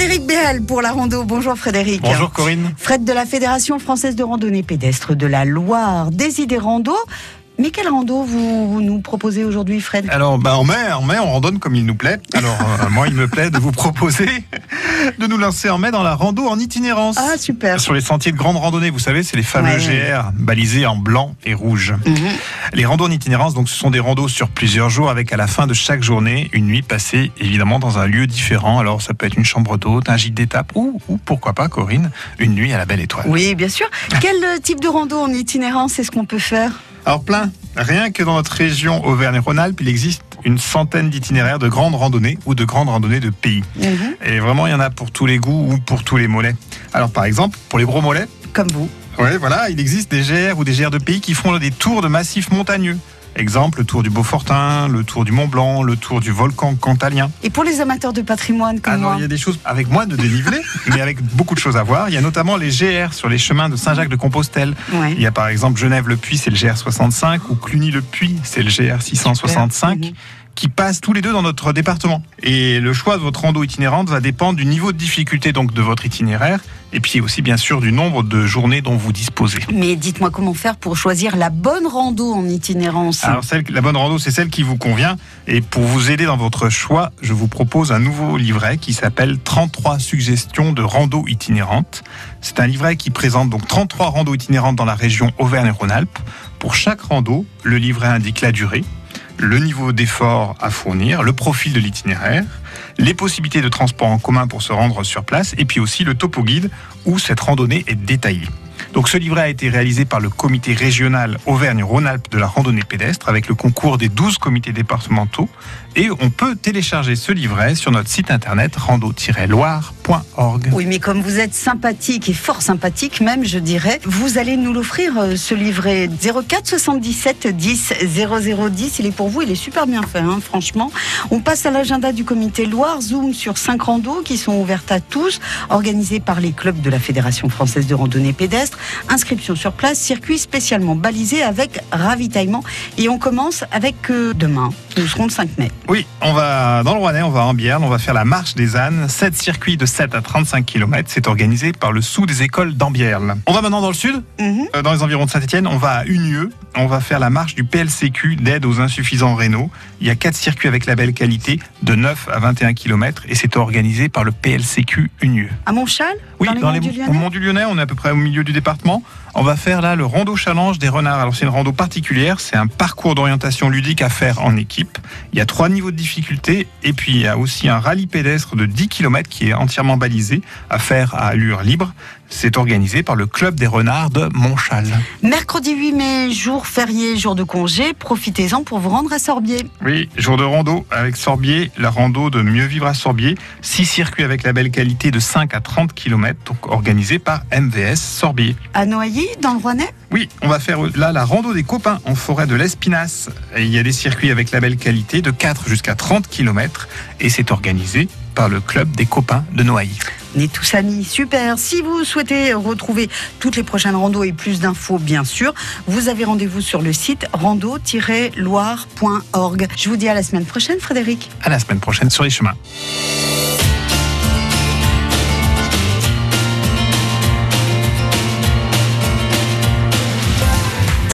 Frédéric Béal pour la rando. Bonjour Frédéric. Bonjour Corinne. Fred de la Fédération française de randonnée pédestre de la Loire, des idées rando. Mais quel rando vous nous proposez aujourd'hui, Fred? Alors, bah, en mai, en mai, on randonne comme il nous plaît. Alors, euh, moi, il me plaît de vous proposer de nous lancer en mai dans la rando en itinérance. Ah, super. Sur les sentiers de grande randonnée, vous savez, c'est les fameux Ouais. GR balisés en blanc et rouge. Mhm. Les randos en itinérance, donc, ce sont des randos sur plusieurs jours avec à la fin de chaque journée une nuit passée évidemment dans un lieu différent. Alors, ça peut être une chambre d'hôte, un gîte d'étape ou, ou pourquoi pas, Corinne, une nuit à la belle étoile. Oui, bien sûr. Quel type de rando en itinérance est-ce qu'on peut faire? Alors plein, rien que dans notre région Auvergne-Rhône-Alpes, il existe une centaine d'itinéraires de grandes randonnées ou de grandes randonnées de pays. Mhm. Et vraiment, il y en a pour tous les goûts ou pour tous les mollets. Alors par exemple, pour les gros mollets, Comme vous. ouais, voilà, il existe des GR ou des GR de pays qui font des tours de massifs montagneux. Exemple, le tour du Beaufortin, le tour du Mont Blanc, le tour du volcan cantalien. Et pour les amateurs de patrimoine comme Alors, moi il y a des choses avec moins de dénivelé, mais avec beaucoup de choses à voir. Il y a notamment les GR sur les chemins de Saint-Jacques-de-Compostelle. Ouais. Il y a par exemple Genève-le-Puy, c'est le GR65, ou Cluny-le-Puy, c'est le GR665, Mhm. qui passent tous les deux dans notre département. Et le choix de votre rando itinérante va dépendre du niveau de difficulté donc de votre itinéraire, et puis aussi bien sûr du nombre de journées dont vous disposez. Mais dites-moi comment faire pour choisir la bonne rando en itinérance. Alors celle, la bonne rando, c'est celle qui vous convient. Et pour vous aider dans votre choix, je vous propose un nouveau livret qui s'appelle 33 suggestions de rando itinérante. C'est un livret qui présente donc 33 randos itinérantes dans la région Auvergne-Rhône-Alpes. Pour chaque rando, le livret indique la durée, le niveau d'effort à fournir, le profil de l'itinéraire, les possibilités de transport en commun pour se rendre sur place, et puis aussi le topo guide où cette randonnée est détaillée. Donc ce livret a été réalisé par le comité régional Auvergne-Rhône-Alpes de la randonnée pédestre avec le concours des 12 comités départementaux et on peut télécharger ce livret sur notre site internet rando-loire.org. Oui, mais comme vous êtes sympathique et fort sympathique même, je dirais, vous allez nous l'offrir, euh, ce livret 04 77 10 0010. Il est pour vous, il est super bien fait, hein, franchement. On passe à l'agenda du comité Loire, Zoom sur cinq randos qui sont ouvertes à tous, organisés par les clubs de la Fédération française de randonnée pédestre. Inscription sur place, circuit spécialement balisé avec ravitaillement. Et on commence avec euh, demain. Nous serons le 5 mai. Oui, on va dans le Rouennais, on va en Bierne, on va faire la marche des ânes. 7 circuits de 7 à 35 km, c'est organisé par le sous des écoles d'Ambierle. On va maintenant dans le sud, Mhm. euh, dans les environs de Saint-Etienne, on va à Unieux, on va faire la marche du PLCQ d'aide aux insuffisants rénaux. Il y a 4 circuits avec la belle qualité de 9 à 21 km et c'est organisé par le PLCQ Unieux. À Montchal Oui, Dans les dans au Lyonnais Mont du Lyonnais, on est à peu près au milieu du département. On va faire là le rando challenge des renards. Alors c'est une rando particulière, c'est un parcours d'orientation ludique à faire en équipe. Il y a trois niveaux de difficulté et puis il y a aussi un rallye pédestre de 10 km qui est entièrement balisé à faire à allure libre. C'est organisé par le club des renards de Montchal. Mercredi 8 mai, jour férié, jour de congé, profitez-en pour vous rendre à Sorbier. Oui, jour de rando avec Sorbier, la rando de mieux vivre à Sorbier. Six circuits avec la belle qualité de 5 à 30 km, donc organisé par MVS Sorbier. À Dans le Rouennais Oui, on va faire là la rando des copains en forêt de l'Espinasse. Il y a des circuits avec la belle qualité de 4 jusqu'à 30 km et c'est organisé par le club des copains de Noailly. On est tous amis, super. Si vous souhaitez retrouver toutes les prochaines randos et plus d'infos, bien sûr, vous avez rendez-vous sur le site rando-loire.org. Je vous dis à la semaine prochaine, Frédéric. À la semaine prochaine sur les chemins.